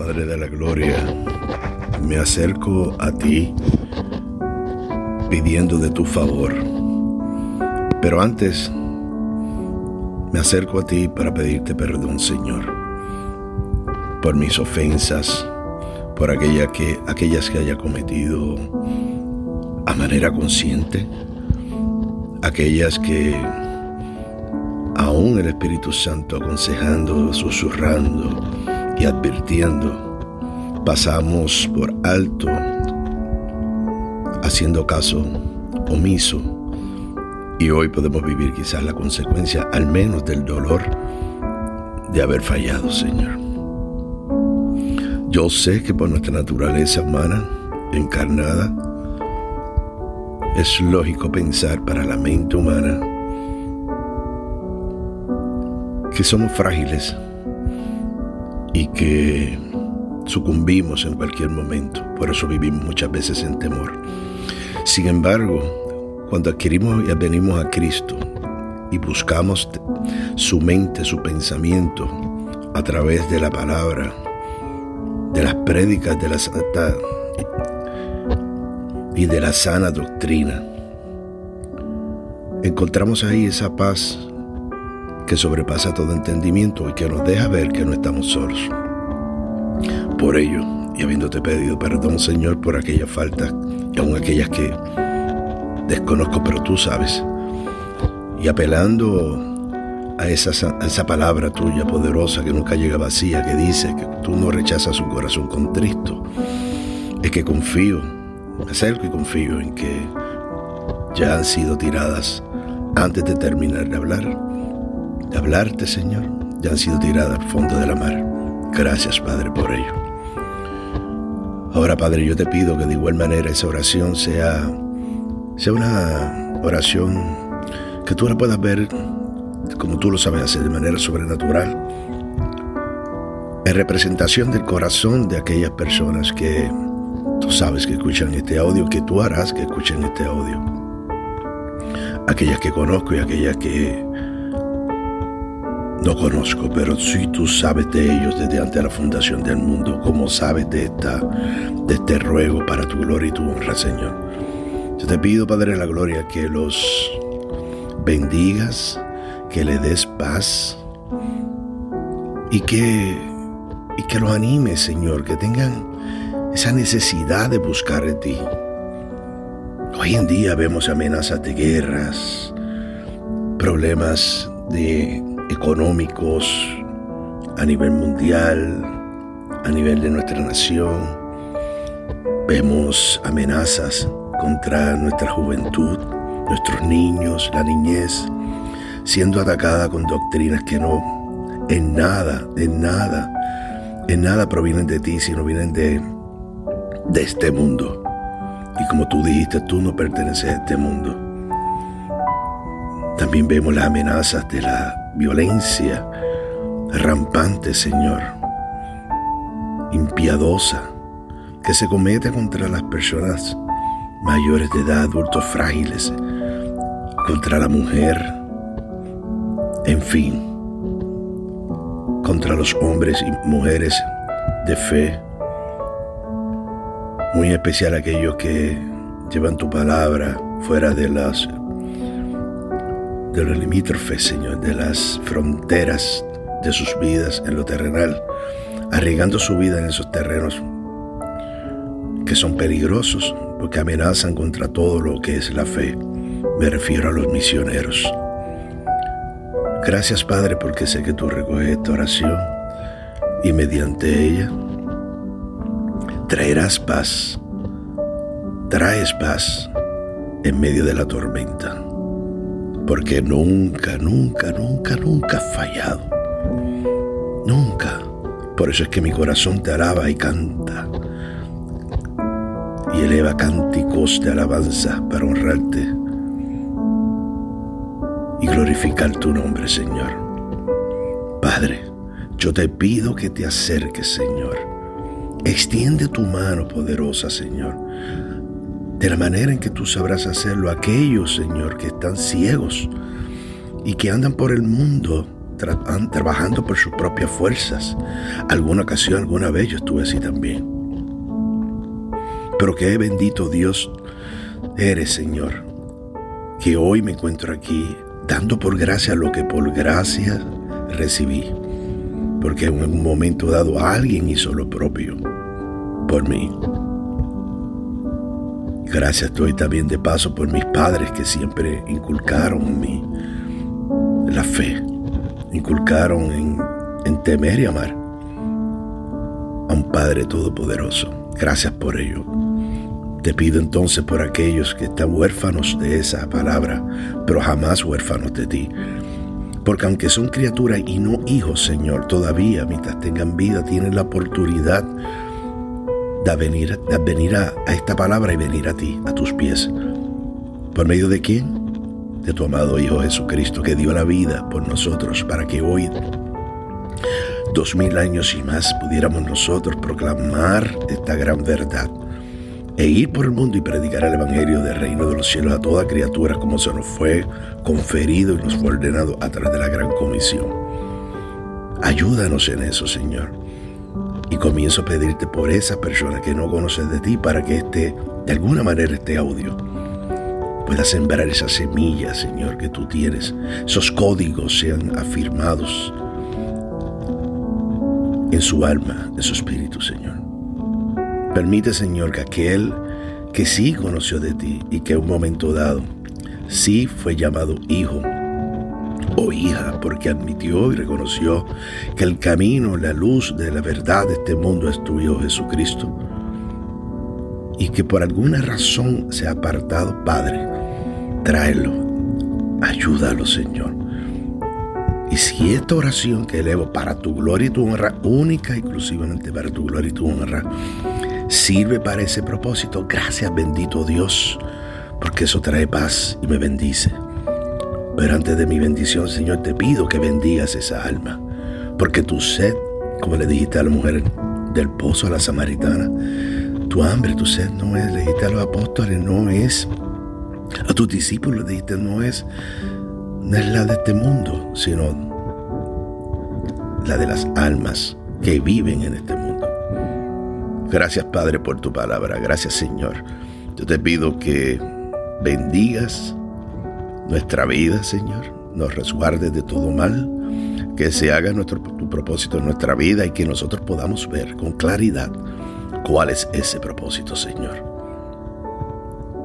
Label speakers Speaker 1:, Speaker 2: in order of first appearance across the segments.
Speaker 1: Padre de la Gloria, me acerco a ti pidiendo de tu favor. Pero antes, me acerco a ti para pedirte perdón, Señor, por mis ofensas, por que, aquellas que haya cometido a manera consciente, aquellas que aún el Espíritu Santo aconsejando, susurrando y advirtiendo, pasamos por alto, haciendo caso omiso, y hoy podemos vivir quizás la consecuencia, al menos del dolor de haber fallado, Señor. Yo sé que por nuestra naturaleza humana, encarnada, es lógico pensar para la mente humana que somos frágiles y que sucumbimos en cualquier momento. Por eso vivimos muchas veces en temor. Sin embargo, cuando adquirimos y advenimos a Cristo y buscamos su mente, su pensamiento a través de la palabra, de las prédicas de la santa y de la sana doctrina, encontramos ahí esa paz que sobrepasa todo entendimiento y que nos deja ver que no estamos solos. Por ello, y habiéndote pedido perdón, Señor, por aquellas faltas y aun aquellas que desconozco, pero tú sabes, y apelando a esa, palabra tuya poderosa que nunca llega vacía, que dice que tú no rechazas su corazón contristo, es que confío, me acerco y confío en que ya han sido tiradas antes de terminar de hablar de hablarte, Señor, ya han sido tiradas al fondo de la mar. Gracias, Padre, por ello. Ahora, Padre, yo te pido que de igual manera esa oración sea, sea una oración que tú la puedas ver como tú lo sabes hacer, de manera sobrenatural, en representación del corazón de aquellas personas que tú sabes que escuchan este audio, que tú harás que escuchen este audio. Aquellas que conozco y aquellas que no conozco, pero si tú sabes de ellos desde antes de la fundación del mundo, como sabes de, esta, de este ruego para tu gloria y tu honra, Señor. Yo te pido, Padre de la Gloria, que los bendigas, que le des paz y que, y que los animes, Señor, que tengan esa necesidad de buscar en ti. Hoy en día vemos amenazas de guerras, problemas de económicos a nivel mundial, a nivel de nuestra nación. Vemos amenazas contra nuestra juventud, nuestros niños, la niñez, siendo atacada con doctrinas que no, en nada, en nada, en nada provienen de ti, sino vienen de, de este mundo. Y como tú dijiste, tú no perteneces a este mundo. También vemos las amenazas de la violencia rampante, Señor, impiadosa, que se comete contra las personas mayores de edad, adultos frágiles, contra la mujer, en fin, contra los hombres y mujeres de fe, muy especial aquellos que llevan tu palabra fuera de las de los limítrofes, Señor, de las fronteras de sus vidas en lo terrenal, arriesgando su vida en esos terrenos que son peligrosos porque amenazan contra todo lo que es la fe. Me refiero a los misioneros. Gracias Padre porque sé que tú recoges esta oración y mediante ella traerás paz, traes paz en medio de la tormenta porque nunca, nunca, nunca, nunca has fallado. Nunca. Por eso es que mi corazón te alaba y canta. Y eleva cánticos de alabanza para honrarte y glorificar tu nombre, Señor. Padre, yo te pido que te acerques, Señor. Extiende tu mano poderosa, Señor de la manera en que tú sabrás hacerlo. Aquellos, Señor, que están ciegos y que andan por el mundo trabajando por sus propias fuerzas. Alguna ocasión, alguna vez yo estuve así también. Pero qué bendito Dios eres, Señor, que hoy me encuentro aquí dando por gracia lo que por gracia recibí. Porque en un momento dado alguien hizo lo propio por mí. Gracias estoy también de paso por mis padres que siempre inculcaron en mí la fe, inculcaron en, en temer y amar a un Padre Todopoderoso. Gracias por ello. Te pido entonces por aquellos que están huérfanos de esa palabra, pero jamás huérfanos de ti. Porque aunque son criaturas y no hijos, Señor, todavía mientras tengan vida tienen la oportunidad de venir, de venir a, esta palabra y venir a ti, a tus pies. ¿Por medio de quién? De tu amado Hijo Jesucristo, que dio la vida por nosotros para que hoy, dos mil años y más, pudiéramos nosotros proclamar esta gran verdad e ir por el mundo y predicar el Evangelio del reino de los cielos a toda criatura como se nos fue conferido y nos fue ordenado a través de la gran comisión. Ayúdanos en eso, Señor. Y comienzo a pedirte por esa persona que no conoce de ti para que este, de alguna manera, este audio pueda sembrar esa semilla, Señor, que tú tienes. Esos códigos sean afirmados en su alma, en su espíritu, Señor. Permite, Señor, que aquel que sí conoció de ti y que en un momento dado sí fue llamado hijo, o hija, porque admitió y reconoció que el camino, la luz de la verdad de este mundo es tu Hijo Jesucristo, y que por alguna razón se ha apartado, Padre, tráelo, ayúdalo, Señor. Y si esta oración que elevo para tu gloria y tu honra, única y exclusivamente para tu gloria y tu honra, sirve para ese propósito, gracias bendito Dios, porque eso trae paz y me bendice. Pero antes de mi bendición, Señor, te pido que bendigas esa alma, porque tu sed, como le dijiste a la mujer del pozo, a la samaritana, tu hambre, tu sed no es, le dijiste a los apóstoles, no es, a tus discípulos le dijiste, no es, no es la de este mundo, sino la de las almas que viven en este mundo. Gracias Padre por tu palabra, gracias Señor. Yo te pido que bendigas nuestra vida, Señor, nos resguarde de todo mal, que se haga nuestro, tu propósito en nuestra vida y que nosotros podamos ver con claridad cuál es ese propósito, Señor.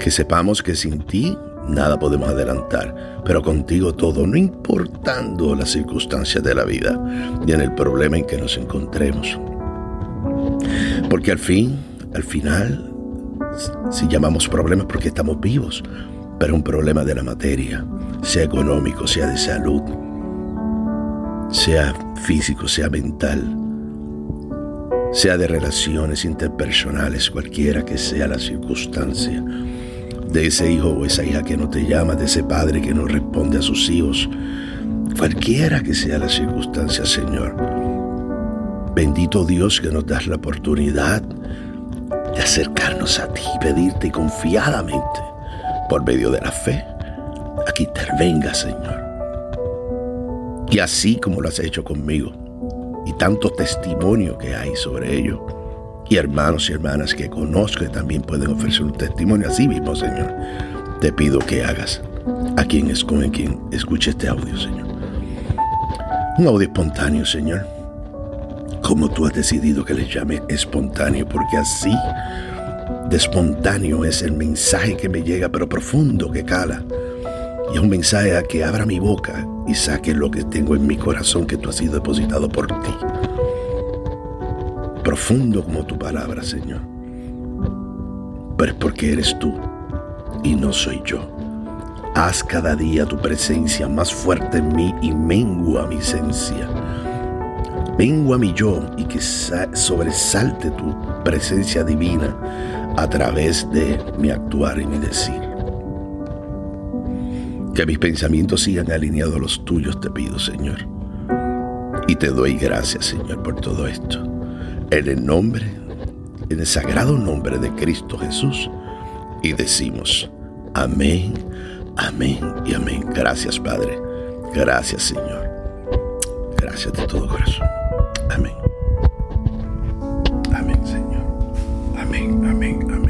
Speaker 1: Que sepamos que sin ti nada podemos adelantar, pero contigo todo, no importando las circunstancias de la vida ni en el problema en que nos encontremos. Porque al fin, al final, si llamamos problemas porque estamos vivos, pero un problema de la materia, sea económico, sea de salud, sea físico, sea mental, sea de relaciones interpersonales, cualquiera que sea la circunstancia, de ese hijo o esa hija que no te llama, de ese padre que no responde a sus hijos, cualquiera que sea la circunstancia, Señor. Bendito Dios que nos das la oportunidad de acercarnos a ti, pedirte confiadamente por medio de la fe, a que intervenga, Señor. Y así como lo has hecho conmigo, y tanto testimonio que hay sobre ello, y hermanos y hermanas que conozco que también pueden ofrecer un testimonio así mismo, Señor, te pido que hagas a quien es con quien escuche este audio, Señor. Un audio espontáneo, Señor. Como tú has decidido que le llame espontáneo, porque así de espontáneo es el mensaje que me llega, pero profundo que cala. Y es un mensaje a que abra mi boca y saque lo que tengo en mi corazón que tú has sido depositado por ti. Profundo como tu palabra, Señor. Pero es porque eres tú y no soy yo. Haz cada día tu presencia más fuerte en mí y mengua mi esencia. Mengua mi yo y que sobresalte tu presencia divina a través de mi actuar y mi decir. Que mis pensamientos sigan alineados a los tuyos, te pido, Señor. Y te doy gracias, Señor, por todo esto. En el nombre, en el sagrado nombre de Cristo Jesús. Y decimos, amén, amén y amén. Gracias, Padre. Gracias, Señor. gracias de todo corazón. Amén. Amém, amém, amém.